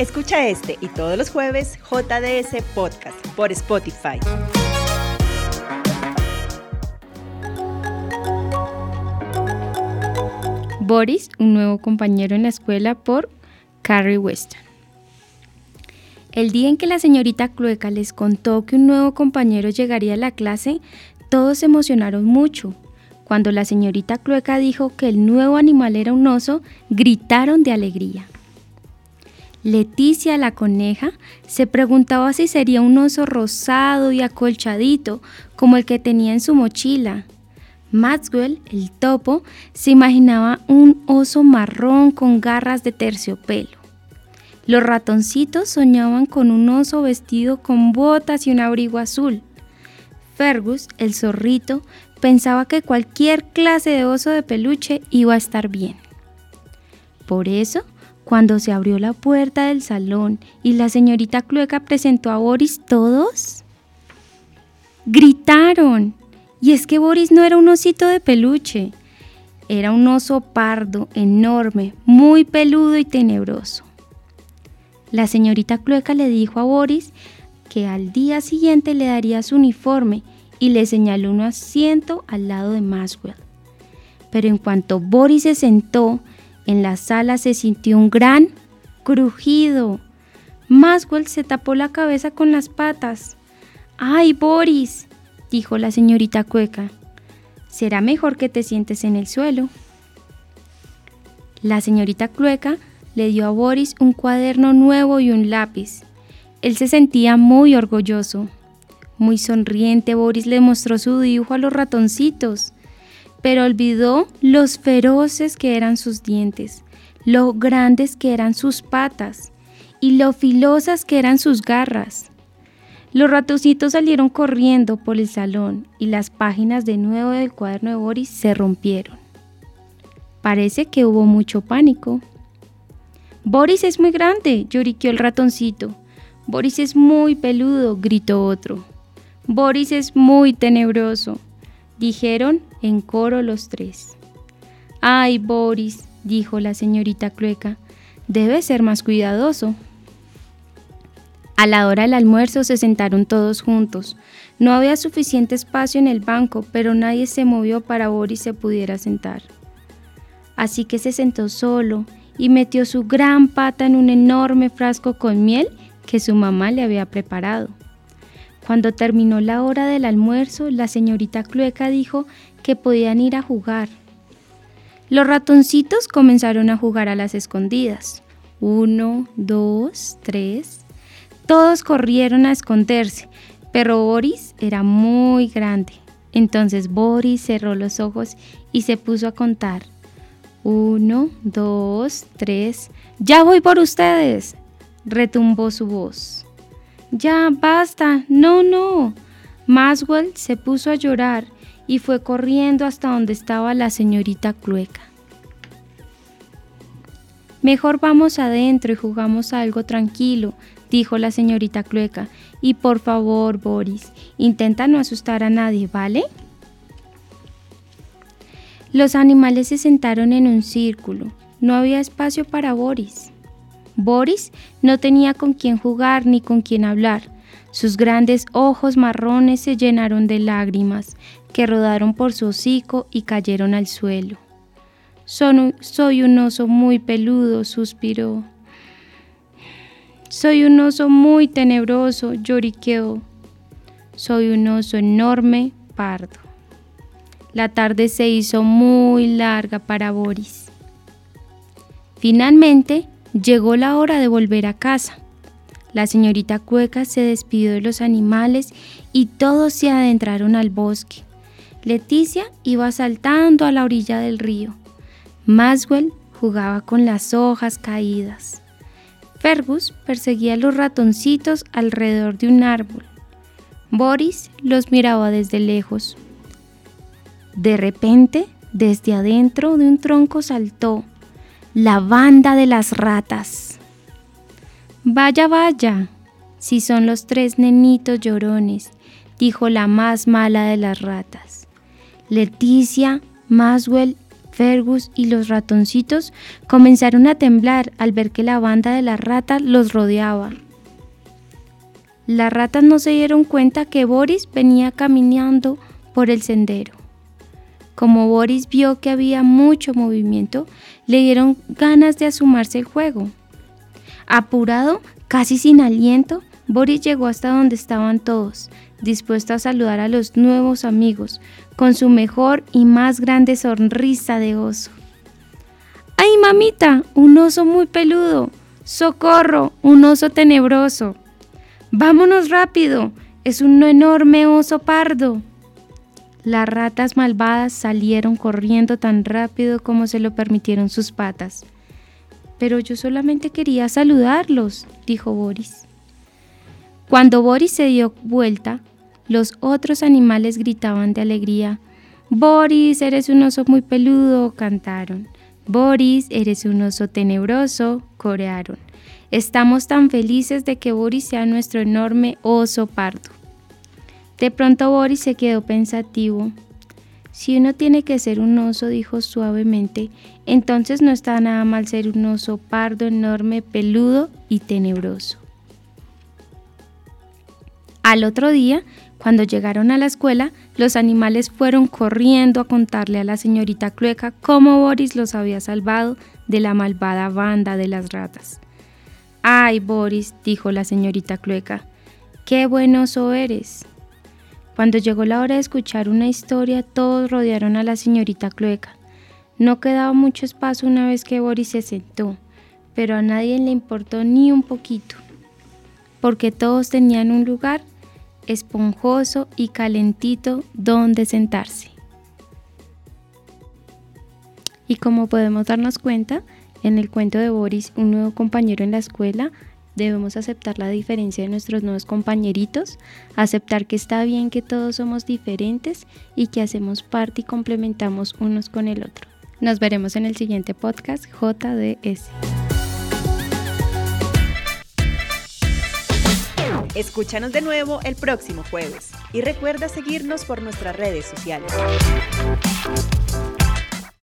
Escucha este y todos los jueves JDS Podcast por Spotify. Boris, un nuevo compañero en la escuela por Carrie Weston. El día en que la señorita Clueca les contó que un nuevo compañero llegaría a la clase, todos se emocionaron mucho. Cuando la señorita Clueca dijo que el nuevo animal era un oso, gritaron de alegría. Leticia la coneja se preguntaba si sería un oso rosado y acolchadito como el que tenía en su mochila. Maxwell, el topo, se imaginaba un oso marrón con garras de terciopelo. Los ratoncitos soñaban con un oso vestido con botas y un abrigo azul. Fergus, el zorrito, pensaba que cualquier clase de oso de peluche iba a estar bien. Por eso, cuando se abrió la puerta del salón y la señorita Clueca presentó a Boris, todos gritaron. Y es que Boris no era un osito de peluche, era un oso pardo, enorme, muy peludo y tenebroso. La señorita Clueca le dijo a Boris que al día siguiente le daría su uniforme y le señaló un asiento al lado de Maxwell. Pero en cuanto Boris se sentó, en la sala se sintió un gran crujido. Maswell se tapó la cabeza con las patas. ¡Ay, Boris! dijo la señorita Cueca. Será mejor que te sientes en el suelo. La señorita Cueca le dio a Boris un cuaderno nuevo y un lápiz. Él se sentía muy orgulloso. Muy sonriente, Boris le mostró su dibujo a los ratoncitos pero olvidó los feroces que eran sus dientes, lo grandes que eran sus patas y lo filosas que eran sus garras. Los ratoncitos salieron corriendo por el salón y las páginas de nuevo del cuaderno de Boris se rompieron. Parece que hubo mucho pánico. Boris es muy grande, lloriqueó el ratoncito. Boris es muy peludo, gritó otro. Boris es muy tenebroso, dijeron en coro los tres. Ay, Boris, dijo la señorita Clueca, debe ser más cuidadoso. A la hora del almuerzo se sentaron todos juntos. No había suficiente espacio en el banco, pero nadie se movió para Boris se pudiera sentar. Así que se sentó solo y metió su gran pata en un enorme frasco con miel que su mamá le había preparado. Cuando terminó la hora del almuerzo, la señorita Clueca dijo que podían ir a jugar. Los ratoncitos comenzaron a jugar a las escondidas. Uno, dos, tres. Todos corrieron a esconderse, pero Boris era muy grande. Entonces Boris cerró los ojos y se puso a contar. Uno, dos, tres. Ya voy por ustedes, retumbó su voz. Ya, basta. No, no. Maswell se puso a llorar y fue corriendo hasta donde estaba la señorita Clueca. Mejor vamos adentro y jugamos algo tranquilo, dijo la señorita Clueca. Y por favor, Boris, intenta no asustar a nadie, ¿vale? Los animales se sentaron en un círculo. No había espacio para Boris. Boris no tenía con quién jugar ni con quién hablar. Sus grandes ojos marrones se llenaron de lágrimas que rodaron por su hocico y cayeron al suelo. soy un oso muy peludo, suspiró. Soy un oso muy tenebroso, lloriqueó. Soy un oso enorme, pardo. La tarde se hizo muy larga para Boris. Finalmente, Llegó la hora de volver a casa. La señorita Cueca se despidió de los animales y todos se adentraron al bosque. Leticia iba saltando a la orilla del río. Maswell jugaba con las hojas caídas. Fergus perseguía a los ratoncitos alrededor de un árbol. Boris los miraba desde lejos. De repente, desde adentro de un tronco saltó la banda de las ratas. Vaya, vaya, si son los tres nenitos llorones, dijo la más mala de las ratas. Leticia, Maswell Fergus y los ratoncitos comenzaron a temblar al ver que la banda de la rata los rodeaba. Las ratas no se dieron cuenta que Boris venía caminando por el sendero. Como Boris vio que había mucho movimiento, le dieron ganas de asumarse el juego. Apurado, casi sin aliento, Boris llegó hasta donde estaban todos, dispuesto a saludar a los nuevos amigos, con su mejor y más grande sonrisa de oso. ¡Ay, mamita! Un oso muy peludo. ¡Socorro! Un oso tenebroso. Vámonos rápido. Es un enorme oso pardo. Las ratas malvadas salieron corriendo tan rápido como se lo permitieron sus patas. Pero yo solamente quería saludarlos, dijo Boris. Cuando Boris se dio vuelta, los otros animales gritaban de alegría. Boris, eres un oso muy peludo, cantaron. Boris, eres un oso tenebroso, corearon. Estamos tan felices de que Boris sea nuestro enorme oso pardo. De pronto Boris se quedó pensativo. Si uno tiene que ser un oso, dijo suavemente, entonces no está nada mal ser un oso pardo, enorme, peludo y tenebroso. Al otro día, cuando llegaron a la escuela, los animales fueron corriendo a contarle a la señorita Clueca cómo Boris los había salvado de la malvada banda de las ratas. Ay, Boris, dijo la señorita Clueca, qué buen oso eres. Cuando llegó la hora de escuchar una historia, todos rodearon a la señorita Clueca. No quedaba mucho espacio una vez que Boris se sentó, pero a nadie le importó ni un poquito, porque todos tenían un lugar esponjoso y calentito donde sentarse. Y como podemos darnos cuenta, en el cuento de Boris, un nuevo compañero en la escuela, debemos aceptar la diferencia de nuestros nuevos compañeritos, aceptar que está bien que todos somos diferentes y que hacemos parte y complementamos unos con el otro. Nos veremos en el siguiente podcast JDS. Escúchanos de nuevo el próximo jueves y recuerda seguirnos por nuestras redes sociales.